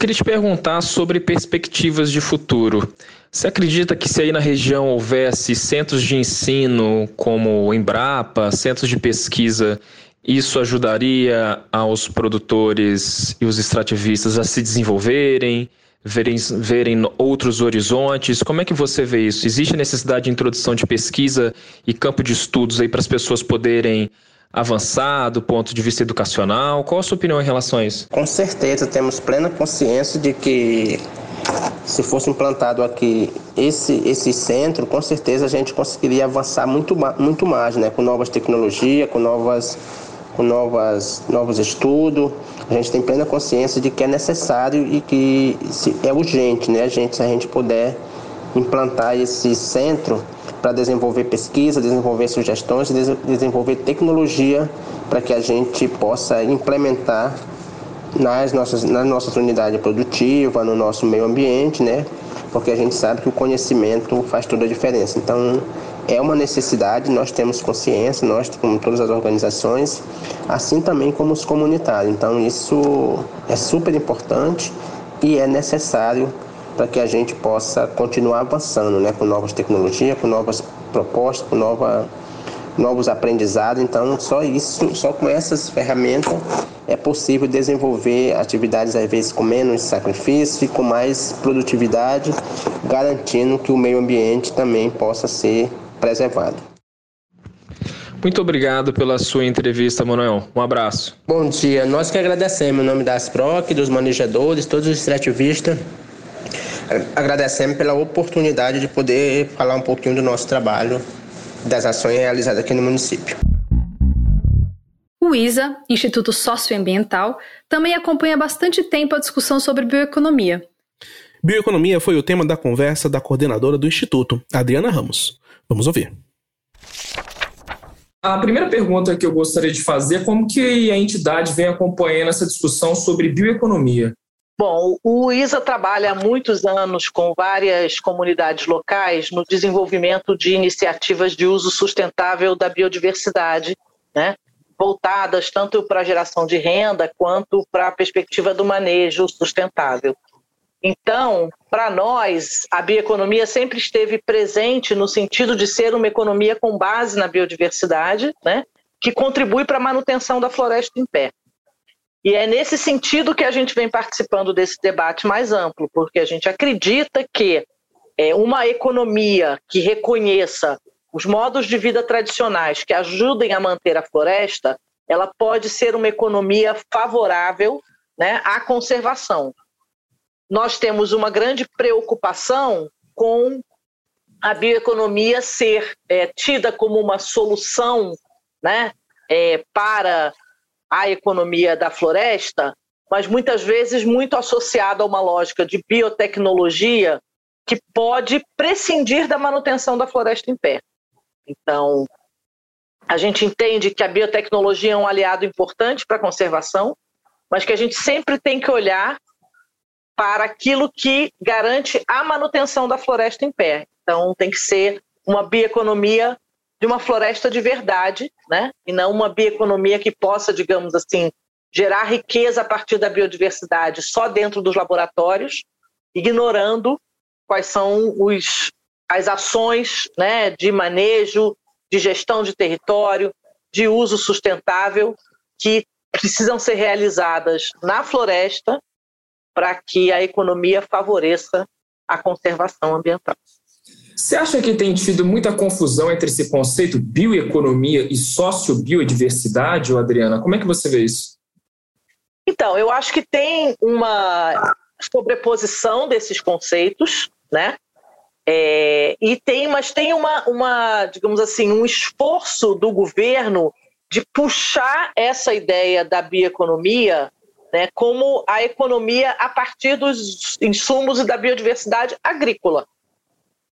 Queria te perguntar sobre perspectivas de futuro. Você acredita que se aí na região houvesse centros de ensino como o Embrapa, centros de pesquisa, isso ajudaria aos produtores e os extrativistas a se desenvolverem, verem, verem outros horizontes? Como é que você vê isso? Existe necessidade de introdução de pesquisa e campo de estudos aí para as pessoas poderem avançar do ponto de vista educacional? Qual a sua opinião em relação a isso? Com certeza, temos plena consciência de que se fosse implantado aqui esse, esse centro, com certeza a gente conseguiria avançar muito, muito mais, né? com novas tecnologias, com, novas, com novas, novos estudos. A gente tem plena consciência de que é necessário e que é urgente né? a gente, se a gente puder implantar esse centro para desenvolver pesquisa, desenvolver sugestões, desenvolver tecnologia para que a gente possa implementar nas nossas, nas nossas unidades produtivas, no nosso meio ambiente, né? Porque a gente sabe que o conhecimento faz toda a diferença. Então, é uma necessidade, nós temos consciência, nós, como todas as organizações, assim também como os comunitários. Então, isso é super importante e é necessário para que a gente possa continuar avançando né, com novas tecnologias, com novas propostas, com nova, novos aprendizados. Então, só isso, só com essas ferramentas é possível desenvolver atividades às vezes com menos sacrifício e com mais produtividade, garantindo que o meio ambiente também possa ser preservado. Muito obrigado pela sua entrevista, Manuel. Um abraço. Bom dia. Nós que agradecemos em nome da Asproc, dos manejadores, todos os extrativistas. Agradecemos pela oportunidade de poder falar um pouquinho do nosso trabalho, das ações realizadas aqui no município. O ISA, Instituto Socioambiental, também acompanha há bastante tempo a discussão sobre bioeconomia. Bioeconomia foi o tema da conversa da coordenadora do Instituto, Adriana Ramos. Vamos ouvir. A primeira pergunta que eu gostaria de fazer é como que a entidade vem acompanhando essa discussão sobre bioeconomia? Bom, o ISA trabalha há muitos anos com várias comunidades locais no desenvolvimento de iniciativas de uso sustentável da biodiversidade, né? voltadas tanto para a geração de renda quanto para a perspectiva do manejo sustentável. Então, para nós, a bioeconomia sempre esteve presente no sentido de ser uma economia com base na biodiversidade, né, que contribui para a manutenção da floresta em pé. E é nesse sentido que a gente vem participando desse debate mais amplo, porque a gente acredita que é, uma economia que reconheça os modos de vida tradicionais que ajudem a manter a floresta, ela pode ser uma economia favorável né, à conservação. Nós temos uma grande preocupação com a bioeconomia ser é, tida como uma solução né, é, para a economia da floresta, mas muitas vezes muito associada a uma lógica de biotecnologia que pode prescindir da manutenção da floresta em pé. Então, a gente entende que a biotecnologia é um aliado importante para a conservação, mas que a gente sempre tem que olhar para aquilo que garante a manutenção da floresta em pé. Então, tem que ser uma bioeconomia de uma floresta de verdade, né? E não uma bioeconomia que possa, digamos assim, gerar riqueza a partir da biodiversidade só dentro dos laboratórios, ignorando quais são os, as ações né, de manejo, de gestão de território, de uso sustentável que precisam ser realizadas na floresta para que a economia favoreça a conservação ambiental. Você acha que tem tido muita confusão entre esse conceito bioeconomia e sociobiodiversidade, Adriana? Como é que você vê isso? Então, eu acho que tem uma sobreposição desses conceitos, né? É, e tem, mas tem uma, uma, digamos assim, um esforço do governo de puxar essa ideia da bioeconomia né, como a economia a partir dos insumos e da biodiversidade agrícola,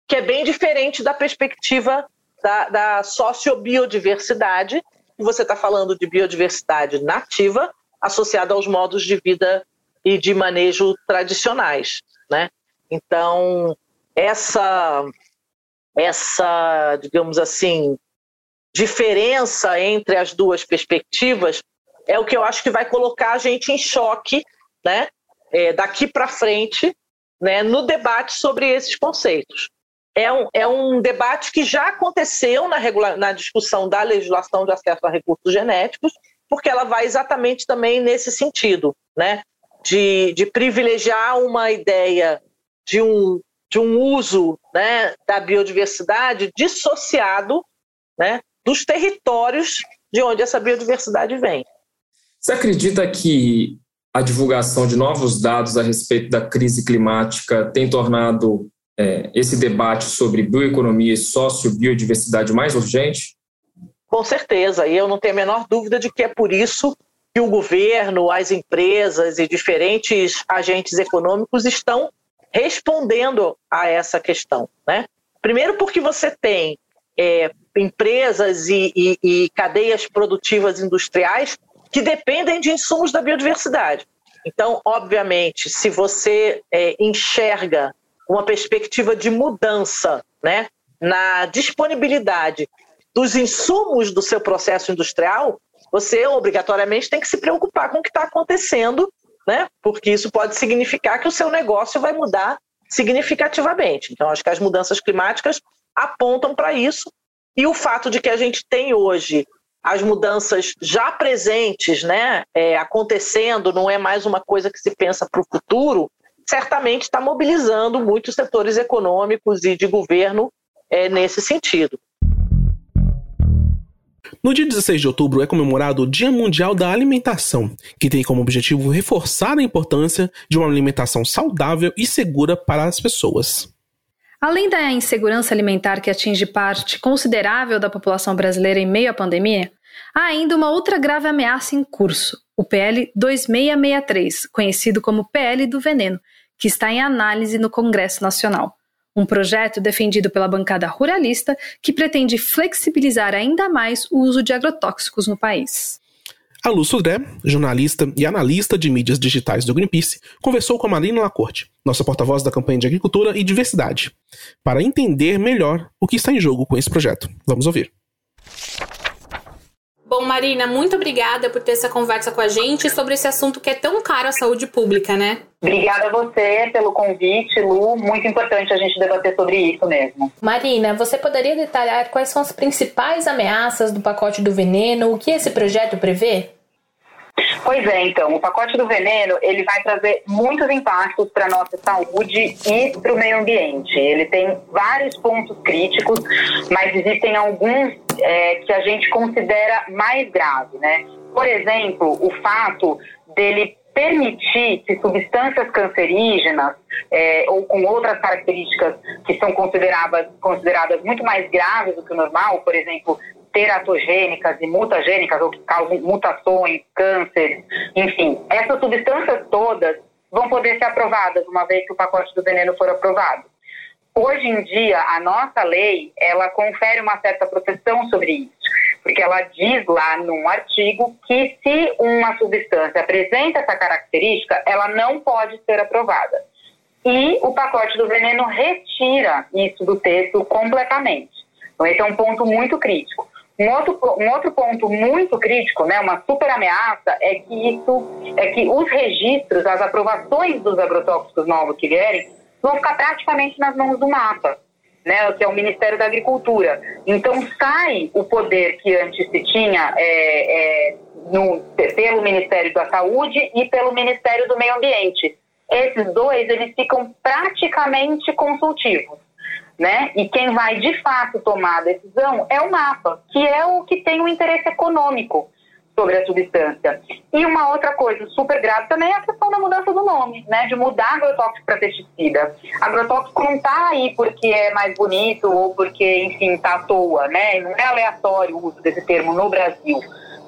que é bem diferente da perspectiva da, da sociobiodiversidade. Você está falando de biodiversidade nativa associada aos modos de vida e de manejo tradicionais, né? Então essa essa digamos assim diferença entre as duas perspectivas é o que eu acho que vai colocar a gente em choque, né, é, daqui para frente, né, no debate sobre esses conceitos. É um, é um debate que já aconteceu na, regula na discussão da legislação de acesso a recursos genéticos, porque ela vai exatamente também nesse sentido, né, de, de privilegiar uma ideia de um, de um uso né, da biodiversidade dissociado né, dos territórios de onde essa biodiversidade vem. Você acredita que a divulgação de novos dados a respeito da crise climática tem tornado é, esse debate sobre bioeconomia e sociobiodiversidade mais urgente? Com certeza, e eu não tenho a menor dúvida de que é por isso que o governo, as empresas e diferentes agentes econômicos estão respondendo a essa questão. Né? Primeiro, porque você tem é, empresas e, e, e cadeias produtivas industriais que dependem de insumos da biodiversidade. Então, obviamente, se você é, enxerga uma perspectiva de mudança né, na disponibilidade dos insumos do seu processo industrial, você obrigatoriamente tem que se preocupar com o que está acontecendo, né, porque isso pode significar que o seu negócio vai mudar significativamente. Então, acho que as mudanças climáticas apontam para isso e o fato de que a gente tem hoje as mudanças já presentes, né, é, acontecendo, não é mais uma coisa que se pensa para o futuro, certamente está mobilizando muitos setores econômicos e de governo é, nesse sentido. No dia 16 de outubro é comemorado o Dia Mundial da Alimentação, que tem como objetivo reforçar a importância de uma alimentação saudável e segura para as pessoas. Além da insegurança alimentar que atinge parte considerável da população brasileira em meio à pandemia, há ainda uma outra grave ameaça em curso, o PL 2663, conhecido como PL do veneno, que está em análise no Congresso Nacional. Um projeto defendido pela bancada ruralista que pretende flexibilizar ainda mais o uso de agrotóxicos no país. A Lu Sudré, jornalista e analista de mídias digitais do Greenpeace, conversou com a Marina Lacorte, nossa porta-voz da campanha de agricultura e diversidade, para entender melhor o que está em jogo com esse projeto. Vamos ouvir. Bom, Marina, muito obrigada por ter essa conversa com a gente sobre esse assunto que é tão caro à saúde pública, né? Obrigada a você pelo convite, Lu. Muito importante a gente debater sobre isso mesmo. Marina, você poderia detalhar quais são as principais ameaças do pacote do veneno? O que esse projeto prevê? Pois é, então, o pacote do veneno ele vai trazer muitos impactos para a nossa saúde e para o meio ambiente. Ele tem vários pontos críticos, mas existem alguns é, que a gente considera mais graves, né? Por exemplo, o fato dele permitir que substâncias cancerígenas é, ou com outras características que são consideradas, consideradas muito mais graves do que o normal, por exemplo, teratogênicas e mutagênicas, ou que causam mutações, câncer, enfim, essas substâncias todas vão poder ser aprovadas uma vez que o pacote do veneno for aprovado. Hoje em dia, a nossa lei, ela confere uma certa proteção sobre isso, porque ela diz lá num artigo que se uma substância apresenta essa característica, ela não pode ser aprovada. E o pacote do veneno retira isso do texto completamente. Então, esse é um ponto muito crítico. Um outro, um outro ponto muito crítico, né, uma super ameaça, é que isso, é que os registros, as aprovações dos agrotóxicos novos que vierem, vão ficar praticamente nas mãos do mapa, né, que é o Ministério da Agricultura. Então sai o poder que antes se tinha é, é, no, pelo Ministério da Saúde e pelo Ministério do Meio Ambiente. Esses dois eles ficam praticamente consultivos né? E quem vai de fato tomar a decisão é o mapa, que é o que tem o um interesse econômico sobre a substância. E uma outra coisa super grave também é a questão da mudança do nome, né? De mudar agrotóxico para pesticida. Agrotóxico não está aí porque é mais bonito ou porque, enfim, está à toa, né? Não é aleatório o uso desse termo no Brasil.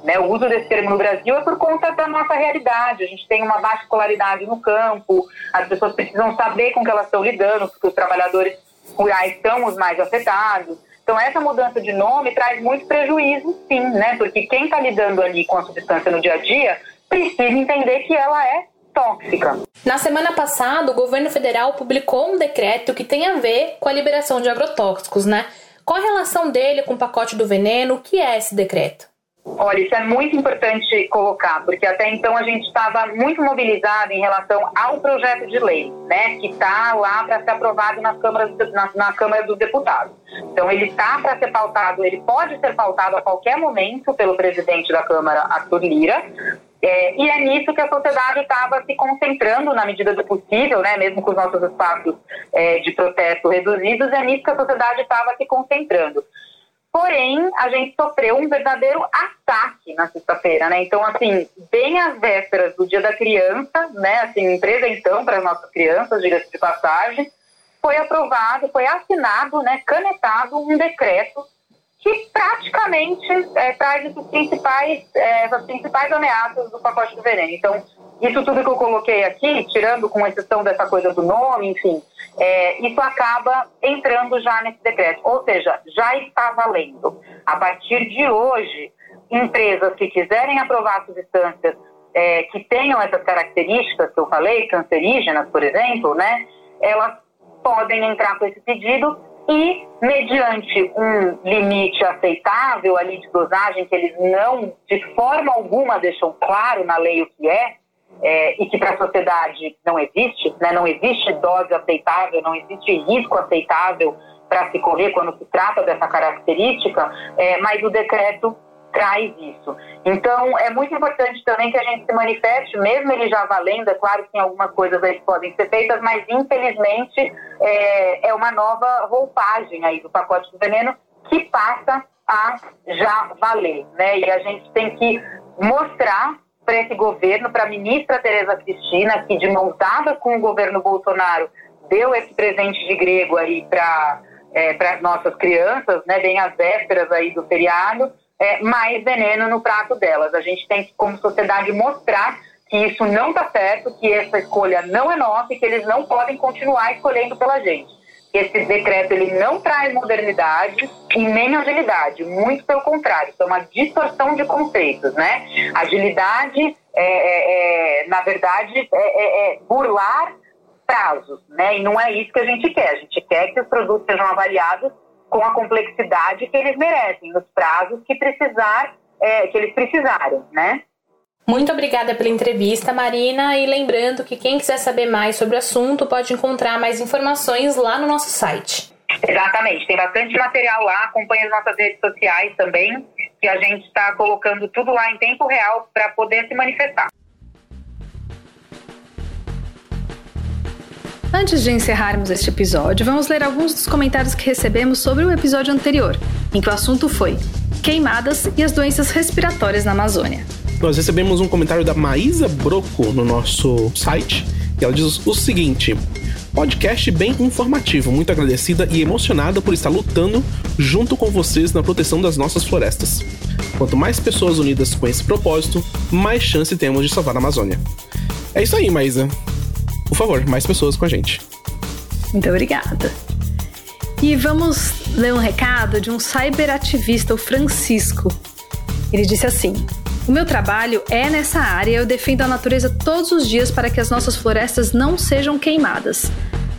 Né, o uso desse termo no Brasil é por conta da nossa realidade. A gente tem uma baixa escolaridade no campo, as pessoas precisam saber com que elas estão lidando, porque os trabalhadores rurais são os mais afetados. Então, essa mudança de nome traz muito prejuízo, sim, né? Porque quem está lidando ali com a substância no dia a dia precisa entender que ela é tóxica. Na semana passada, o governo federal publicou um decreto que tem a ver com a liberação de agrotóxicos, né? Qual a relação dele com o pacote do veneno? O que é esse decreto? Olha, isso é muito importante colocar, porque até então a gente estava muito mobilizado em relação ao projeto de lei, né, que está lá para ser aprovado nas câmaras, na, na Câmara dos Deputados. Então, ele está para ser pautado, ele pode ser pautado a qualquer momento pelo presidente da Câmara, Arthur Lira, é, e é nisso que a sociedade estava se concentrando na medida do possível, né, mesmo com os nossos espaços é, de protesto reduzidos, é nisso que a sociedade estava se concentrando. Porém, a gente sofreu um verdadeiro ataque na sexta-feira, né? Então, assim, bem às vésperas do Dia da Criança, né? Assim, presentão para as nossas crianças, diga-se de passagem, foi aprovado, foi assinado, né? Canetado um decreto que praticamente é, traz as principais, é, as principais ameaças do pacote do veneno. Então, isso tudo que eu coloquei aqui, tirando com exceção dessa coisa do nome, enfim, é, isso acaba entrando já nesse decreto. Ou seja, já está valendo. A partir de hoje, empresas que quiserem aprovar substâncias é, que tenham essas características que eu falei, cancerígenas, por exemplo, né, elas podem entrar com esse pedido e, mediante um limite aceitável ali de dosagem, que eles não, de forma alguma, deixam claro na lei o que é, é, e que para a sociedade não existe, né? não existe dose aceitável, não existe risco aceitável para se correr quando se trata dessa característica, é, mas o decreto traz isso. Então, é muito importante também que a gente se manifeste, mesmo ele já valendo, é claro que algumas coisas aí podem ser feitas, mas infelizmente é, é uma nova roupagem aí do pacote do veneno que passa a já valer, né? E a gente tem que mostrar para esse governo, para a ministra Tereza Cristina, que de montada com o governo Bolsonaro deu esse presente de grego aí para é, para as nossas crianças, né, bem às vésperas aí do feriado, é, mais veneno no prato delas. A gente tem que, como sociedade, mostrar que isso não está certo, que essa escolha não é nossa e que eles não podem continuar escolhendo pela gente. Esse decreto ele não traz modernidade e nem agilidade, muito pelo contrário, é uma distorção de conceitos, né? Agilidade, é, é, é na verdade, é, é, é burlar prazos, né? E não é isso que a gente quer. A gente quer que os produtos sejam avaliados com a complexidade que eles merecem, nos prazos que precisar, é, que eles precisarem, né? Muito obrigada pela entrevista, Marina. E lembrando que quem quiser saber mais sobre o assunto pode encontrar mais informações lá no nosso site. Exatamente, tem bastante material lá. Acompanhe as nossas redes sociais também, que a gente está colocando tudo lá em tempo real para poder se manifestar. Antes de encerrarmos este episódio, vamos ler alguns dos comentários que recebemos sobre o episódio anterior, em que o assunto foi queimadas e as doenças respiratórias na Amazônia. Nós recebemos um comentário da Maísa Broco no nosso site e ela diz o seguinte: podcast bem informativo, muito agradecida e emocionada por estar lutando junto com vocês na proteção das nossas florestas. Quanto mais pessoas unidas com esse propósito, mais chance temos de salvar a Amazônia. É isso aí, Maísa. Por favor, mais pessoas com a gente. Muito obrigada. E vamos ler um recado de um cyberativista, o Francisco. Ele disse assim: O meu trabalho é nessa área e eu defendo a natureza todos os dias para que as nossas florestas não sejam queimadas.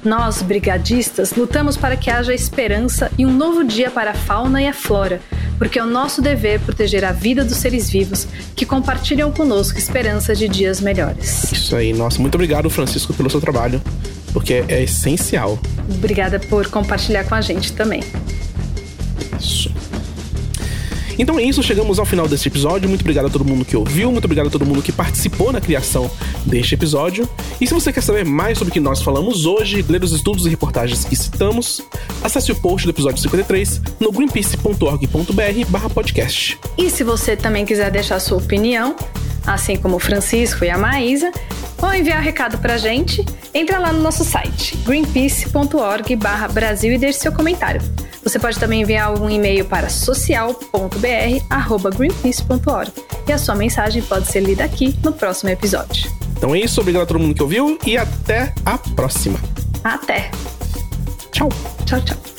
Nós, brigadistas, lutamos para que haja esperança e um novo dia para a fauna e a flora, porque é o nosso dever proteger a vida dos seres vivos que compartilham conosco esperança de dias melhores. Isso aí, nossa, muito obrigado, Francisco, pelo seu trabalho, porque é essencial. Obrigada por compartilhar com a gente também. Isso. Então é isso, chegamos ao final deste episódio. Muito obrigado a todo mundo que ouviu, muito obrigado a todo mundo que participou na criação deste episódio. E se você quer saber mais sobre o que nós falamos hoje, ler os estudos e reportagens que citamos, acesse o post do episódio 53 no greenpeace.org.br/podcast. E se você também quiser deixar sua opinião, assim como o Francisco e a Maísa, ou enviar um recado pra gente, entra lá no nosso site greenpeace.org/brasil e deixe seu comentário. Você pode também enviar um e-mail para social.br@greenpeace.org e a sua mensagem pode ser lida aqui no próximo episódio. Então é isso, obrigado a todo mundo que ouviu e até a próxima. Até. Tchau. Tchau, tchau.